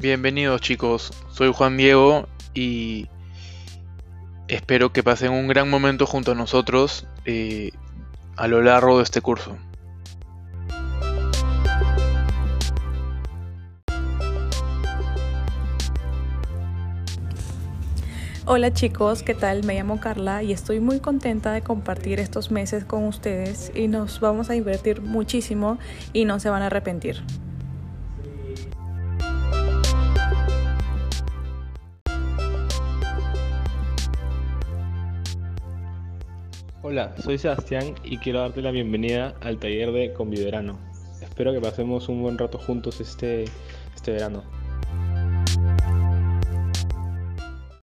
Bienvenidos chicos, soy Juan Diego y espero que pasen un gran momento junto a nosotros eh, a lo largo de este curso. Hola chicos, ¿qué tal? Me llamo Carla y estoy muy contenta de compartir estos meses con ustedes y nos vamos a divertir muchísimo y no se van a arrepentir. Hola, soy Sebastián y quiero darte la bienvenida al taller de Conviverano. Espero que pasemos un buen rato juntos este, este verano.